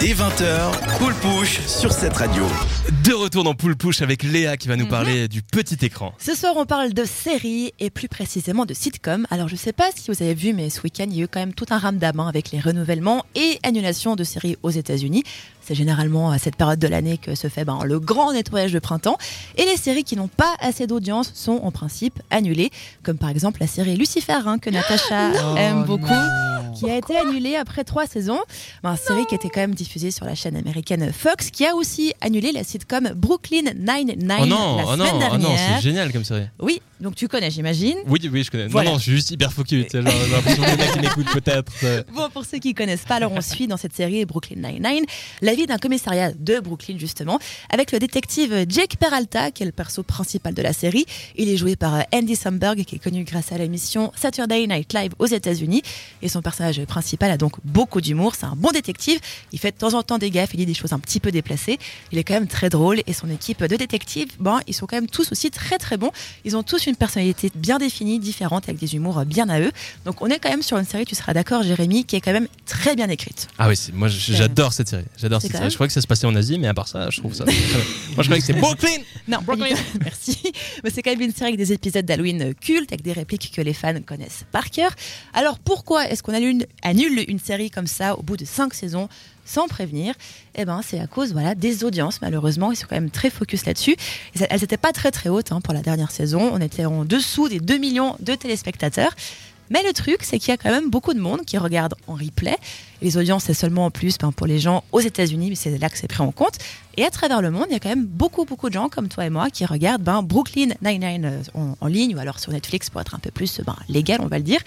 Dès 20h, Poule Push sur cette radio. De retour dans Poule Push avec Léa qui va nous parler du petit écran. Ce soir, on parle de séries et plus précisément de sitcoms. Alors, je sais pas si vous avez vu, mais ce week-end, il y a eu quand même tout un ramdam hein, avec les renouvellements et annulations de séries aux États-Unis. C'est généralement à cette période de l'année que se fait ben, le grand nettoyage de printemps. Et les séries qui n'ont pas assez d'audience sont en principe annulées, comme par exemple la série Lucifer hein, que Natacha aime beaucoup qui a été annulée après trois saisons. Ben, série qui était quand même diffusée sur la chaîne américaine Fox, qui a aussi annulé la sitcom Brooklyn Nine-Nine Oh non, la oh semaine non, oh non, c'est génial comme série. oui, donc tu connais, j'imagine. Oui, oui, je connais. Voilà. Non, non, je suis juste hyper focus. J'ai l'impression que les mecs qui m'écoutent peut-être. Bon, pour ceux qui connaissent pas, alors on suit dans cette série Brooklyn Nine-Nine la vie d'un commissariat de Brooklyn, justement, avec le détective Jake Peralta, qui est le perso principal de la série. Il est joué par euh, Andy Samberg, qui est connu grâce à l'émission Saturday Night Live aux États-Unis. Et son personnage principal a donc beaucoup d'humour. C'est un bon détective. Il fait de temps en temps des gaffes, il dit des choses un petit peu déplacées. Il est quand même très drôle. Et son équipe de détectives, bon, ils sont quand même tous aussi très très bons. Ils ont tous une personnalité bien définie, différente, avec des humours bien à eux. Donc on est quand même sur une série, tu seras d'accord, Jérémy, qui est quand même très bien écrite. Ah oui, moi j'adore cette série. J'adore cette série. même- Je crois que ça se passait en Asie, mais à part ça, je trouve ça. moi, je croyais que c'est Brooklyn. Non, merci. Mais c'est quand même une série avec des épisodes d'Halloween cultes, avec des répliques que les fans connaissent par cœur. Alors pourquoi est-ce qu'on annule, une série comme ça au bout de cinq saisons sans prévenir Eh ben, c'est à cause voilà des audiences. Malheureusement, ils sont quand même très focus là-dessus. Elles n'étaient pas très très hautes hein, pour la dernière saison. On était en dessous des 2 millions de téléspectateurs. Mais le truc, c'est qu'il y a quand même beaucoup de monde qui regarde en replay. Les audiences, c'est seulement en plus ben, pour les gens aux États-Unis, mais c'est là que c'est pris en compte. Et à travers le monde, il y a quand même beaucoup, beaucoup de gens comme toi et moi qui regardent ben, Brooklyn Nine-Nine euh, en, en ligne ou alors sur Netflix pour être un peu plus ben, légal, on va le dire.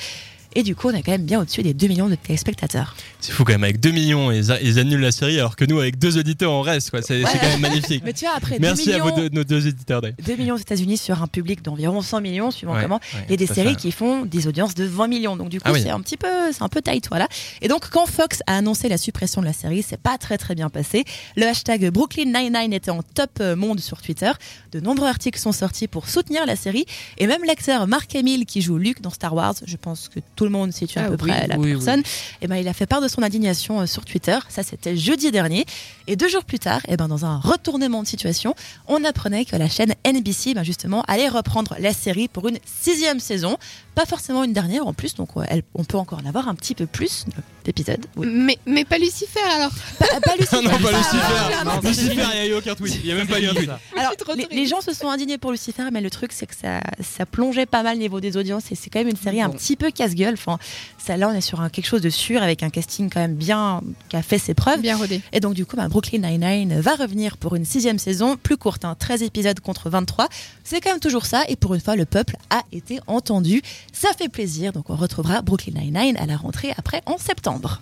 Et du coup, on est quand même bien au-dessus des 2 millions de téléspectateurs. C'est fou quand même, avec 2 millions, ils, annulent la série, alors que nous, avec deux auditeurs, on reste. quoi. C'est c'est quand même magnifique. Mais tu vois, après 2 Merci à millions, vous deux, nos deux éditeurs. d'ailleurs. 2 millions aux États-Unis sur un public d'environ 100 millions, suivant Ouais, comment, ouais, il y a des à séries fait. qui font des audiences de 20 millions. Donc du coup, Ah oui. c'est un petit peu, c'est un peu tight, voilà. Et donc quand Fox a annoncé la suppression de la série, c'est pas très très bien passé. Le hashtag Brooklyn Nine-Nine était en top euh, monde sur Twitter. De nombreux articles sont sortis pour soutenir la série. Et même l'acteur Mark Hamill qui joue Luke dans Star Wars, je pense que tout le monde situe à Ah peu oui, près la oui, personne. Et ben il a fait part de son indignation euh, sur Twitter. Ça c'était jeudi dernier. Et deux jours plus tard, et ben dans un retournement de situation, on apprenait que la chaîne NBC, ben justement, allait reprendre la série pour une sixième saison. Pas forcément une dernière en plus, donc elle- on peut encore en avoir un petit peu plus d'épisodes. Oui. Mais, mais pas Lucifer alors. Pas, pas Lucifer. Ah non, pas Ah, Lucifer. non, non, Lucifer, il n'y a eu aucun tweet. Il n'y a même pas eu un tweet. Alors, les, gens se sont indignés pour Lucifer, mais le truc, c'est que ça, ça plongeait pas mal le niveau des audiences et c'est quand même une série un Bon. petit peu casse-gueule. Enfin, ça, là, on est sur un, quelque chose de sûr avec un casting quand même bien, qui a fait ses preuves. Bien rodé. Et donc, du coup, bah, Brooklyn Nine-Nine va revenir pour une sixième saison, plus courte, hein, 13 épisodes contre 23. C'est quand même toujours ça. Et pour une fois, le peuple a été entendu. Ça fait plaisir. Donc, on retrouvera Brooklyn Nine-Nine à la rentrée après en septembre.